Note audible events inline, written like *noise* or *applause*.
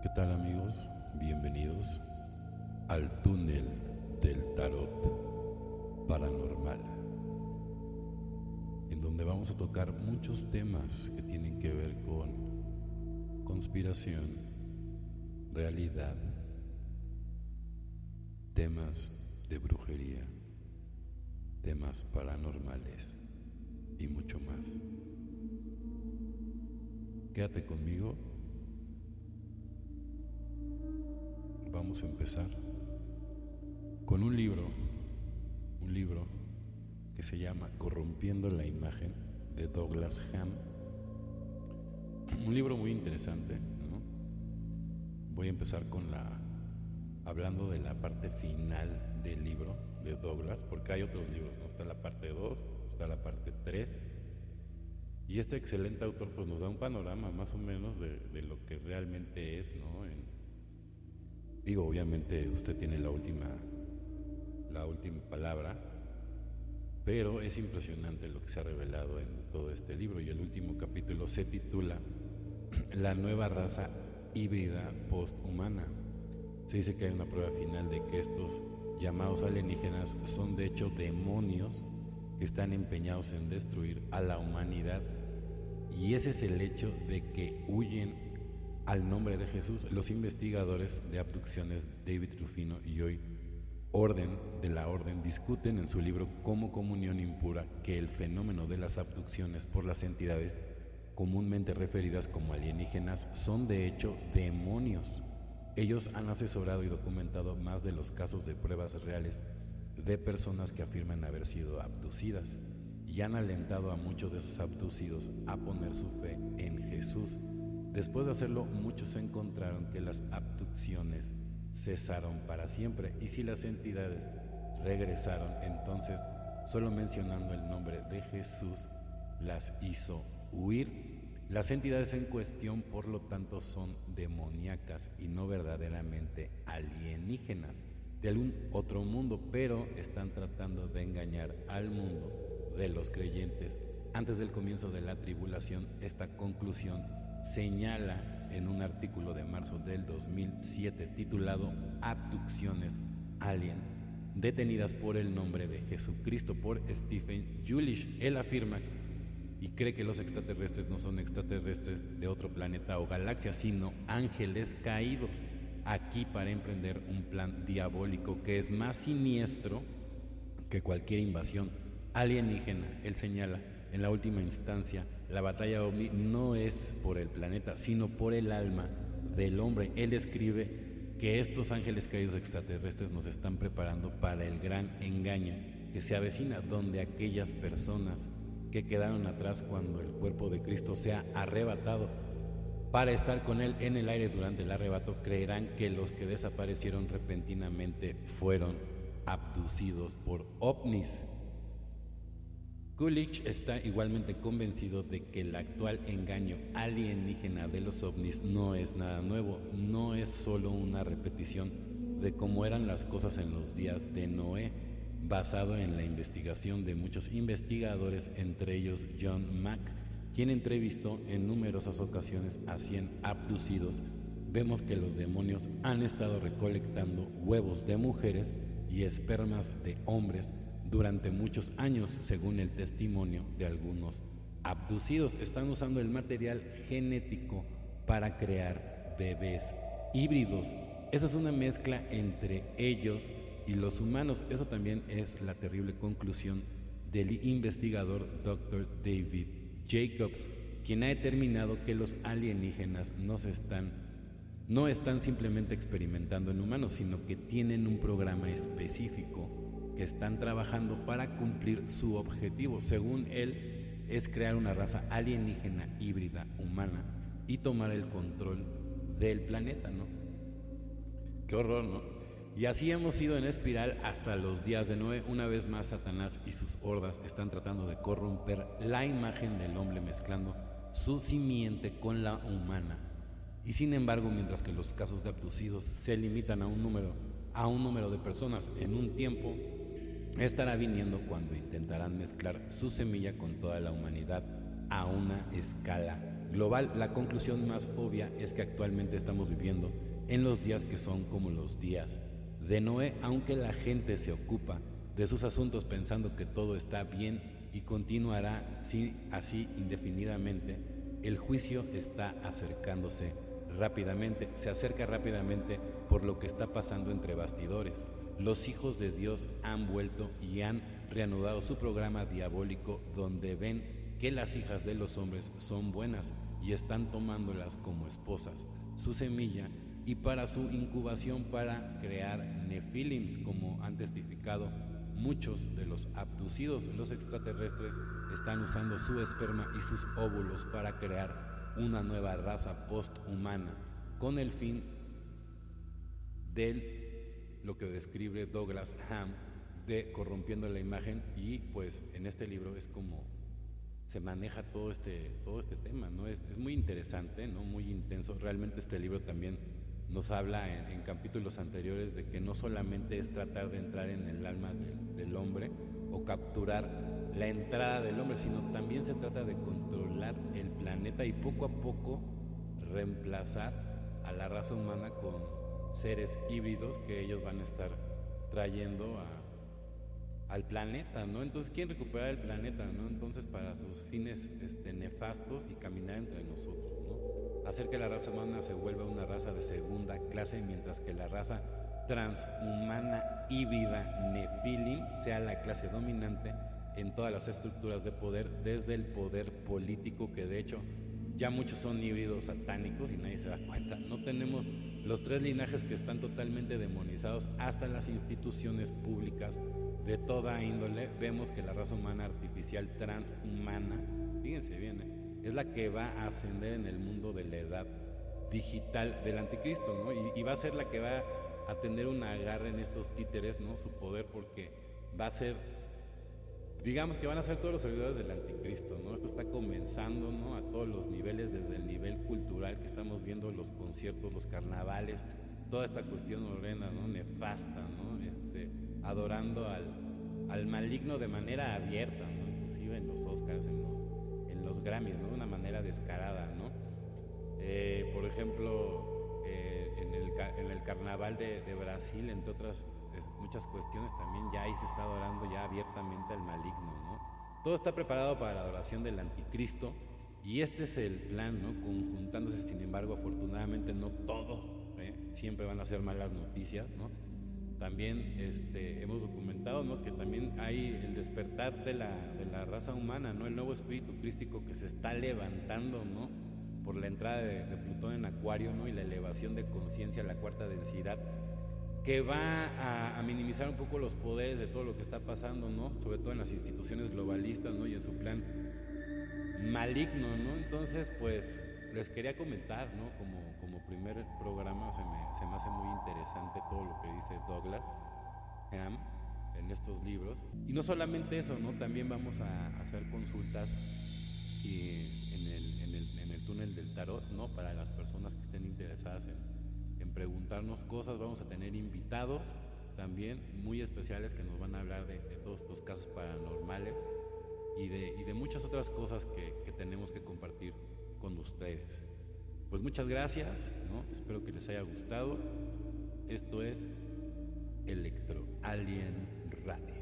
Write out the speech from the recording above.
¿Qué tal amigos? Bienvenidos al túnel del tarot paranormal, en donde vamos a tocar muchos temas que tienen que ver con conspiración, realidad, temas de brujería, temas paranormales y mucho más. Quédate conmigo vamos a empezar con un libro, un libro que se llama Corrompiendo la imagen de Douglas Ham. Un libro muy interesante, Voy a empezar con la hablando de la parte final del libro de Douglas, porque hay otros libros, ¿no? Está la parte 2, está la parte 3. Y este excelente autor pues nos da un panorama más o menos de, de lo que realmente es, ¿no? Digo, obviamente usted tiene la última, la última palabra, pero es impresionante lo que se ha revelado en todo este libro y el último capítulo se titula *clears throat* La nueva raza híbrida posthumana. Se dice que hay una prueba final de que estos llamados alienígenas son de hecho demonios que están empeñados en destruir a la humanidad y ese es el hecho de que huyen al nombre de Jesús, los investigadores de abducciones David Rufino y hoy Orden de la Orden discuten en su libro Como Comunión Impura que el fenómeno de las abducciones por las entidades comúnmente referidas como alienígenas son de hecho demonios. Ellos han asesorado y documentado más de los casos de pruebas reales de personas que afirman haber sido abducidas y han alentado a muchos de esos abducidos a poner su fe en Jesús Después de hacerlo, muchos encontraron que las abducciones cesaron para siempre y si las entidades regresaron, entonces solo mencionando el nombre de Jesús las hizo huir. Las entidades en cuestión, por lo tanto, son demoníacas y no verdaderamente alienígenas de algún otro mundo, pero están tratando de engañar al mundo de los creyentes. Antes del comienzo de la tribulación, esta conclusión señala en un artículo de marzo del 2007 titulado Abducciones Alien, detenidas por el nombre de Jesucristo por Stephen Julish. Él afirma y cree que los extraterrestres no son extraterrestres de otro planeta o galaxia, sino ángeles caídos aquí para emprender un plan diabólico que es más siniestro que cualquier invasión alienígena. Él señala en la última instancia la batalla ovni no es por el planeta, sino por el alma del hombre. Él escribe que estos ángeles caídos extraterrestres nos están preparando para el gran engaño que se avecina, donde aquellas personas que quedaron atrás cuando el cuerpo de Cristo sea arrebatado para estar con Él en el aire durante el arrebato, creerán que los que desaparecieron repentinamente fueron abducidos por ovnis Coolidge está igualmente convencido de que el actual engaño alienígena de los ovnis no es nada nuevo, no es solo una repetición de cómo eran las cosas en los días de Noé, basado en la investigación de muchos investigadores, entre ellos John Mack, quien entrevistó en numerosas ocasiones a 100 abducidos. Vemos que los demonios han estado recolectando huevos de mujeres y espermas de hombres durante muchos años, según el testimonio de algunos abducidos. Están usando el material genético para crear bebés híbridos. Esa es una mezcla entre ellos y los humanos. Eso también es la terrible conclusión del investigador Dr. David Jacobs, quien ha determinado que los alienígenas no se están no están simplemente experimentando en humanos, sino que tienen un programa específico que están trabajando para cumplir su objetivo. Según él, es crear una raza alienígena híbrida humana y tomar el control del planeta, ¿no? Qué horror, ¿no? Y así hemos ido en espiral hasta los días de Noé. Una vez más, Satanás y sus hordas están tratando de corromper la imagen del hombre mezclando su simiente con la humana. Y sin embargo, mientras que los casos de abducidos se limitan a un número, a un número de personas en un tiempo, estará viniendo cuando intentarán mezclar su semilla con toda la humanidad a una escala global, la conclusión más obvia es que actualmente estamos viviendo en los días que son como los días de Noé, aunque la gente se ocupa de sus asuntos pensando que todo está bien y continuará así indefinidamente, el juicio está acercándose rápidamente, se acerca rápidamente por lo que está pasando entre bastidores. Los hijos de Dios han vuelto y han reanudado su programa diabólico donde ven que las hijas de los hombres son buenas y están tomándolas como esposas. Su semilla y para su incubación para crear nefilims, como han testificado muchos de los abducidos. Los extraterrestres están usando su esperma y sus óvulos para crear una nueva raza posthumana con el fin de lo que describe Douglas Ham de corrompiendo la imagen y pues en este libro es como se maneja todo este, todo este tema, ¿no? Es, es muy interesante, ¿no? Muy intenso. Realmente este libro también nos habla en, capítulos anteriores de que no solamente es tratar de entrar en el alma del, hombre o capturar la entrada del hombre, sino también se trata de controlar el planeta y poco a poco reemplazar a la raza humana con seres híbridos que ellos van a estar trayendo al planeta, ¿no? Entonces quieren recuperar el planeta, ¿no? Entonces para sus fines este, nefastos y caminar entre nosotros, ¿no? hacer que la raza humana se vuelva una raza de segunda clase, mientras que la raza transhumana híbrida Nephilim sea la clase dominante en todas las estructuras de poder, desde el poder político, que de hecho ya muchos son híbridos satánicos y nadie se da cuenta. No tenemos los tres linajes que están totalmente demonizados hasta las instituciones públicas de toda índole. Vemos que la raza humana artificial transhumana, fíjense bien, ¿eh? es la que va a ascender en el mundo de la edad digital del anticristo, ¿no? Y, va a ser la que va a tener una agarre en estos títeres, ¿no? Su poder, porque va a ser, digamos que van a ser todos los servidores del anticristo, ¿no? Esto está comenzando, ¿no? A todos los niveles, desde el nivel cultural que estamos viendo, los conciertos, los carnavales, toda esta cuestión horrenda, ¿no? Nefasta, ¿no? Este, adorando al, al maligno de manera abierta, ¿no? Inclusive en los Oscars, en los los Grammys, ¿no? De una manera descarada, ¿no? Eh, por ejemplo, eh, en, el, carnaval de, Brasil, entre otras muchas cuestiones, también ya ahí se está adorando ya abiertamente al maligno, ¿no? Todo está preparado para la adoración del anticristo y este es el plan, ¿no? Conjuntándose, sin embargo, afortunadamente no todo, siempre van a ser malas noticias, ¿no? también este, hemos documentado ¿no? que también hay el despertar de la, de la, raza humana, ¿no? el nuevo espíritu crístico que se está levantando ¿no? por la entrada de, Plutón en Acuario ¿no? y la elevación de conciencia a la cuarta densidad, que va a, minimizar un poco los poderes de todo lo que está pasando, ¿no? sobre todo en las instituciones globalistas ¿no? y en su plan maligno. ¿no? Entonces, pues les quería comentar, ¿no? como primer programa se me, se me hace muy interesante todo lo que dice Douglas Ham en estos libros. Y no solamente eso, ¿no? También vamos a hacer consultas y en, el, en, el, en, el, túnel del tarot, ¿no? Para las personas que estén interesadas en, en preguntarnos cosas, vamos a tener invitados también muy especiales que nos van a hablar de, todos estos casos paranormales y de, y de muchas otras cosas que, que tenemos que compartir con ustedes. Pues muchas gracias, ¿no? espero que les haya gustado. Esto es Electro Alien Radio.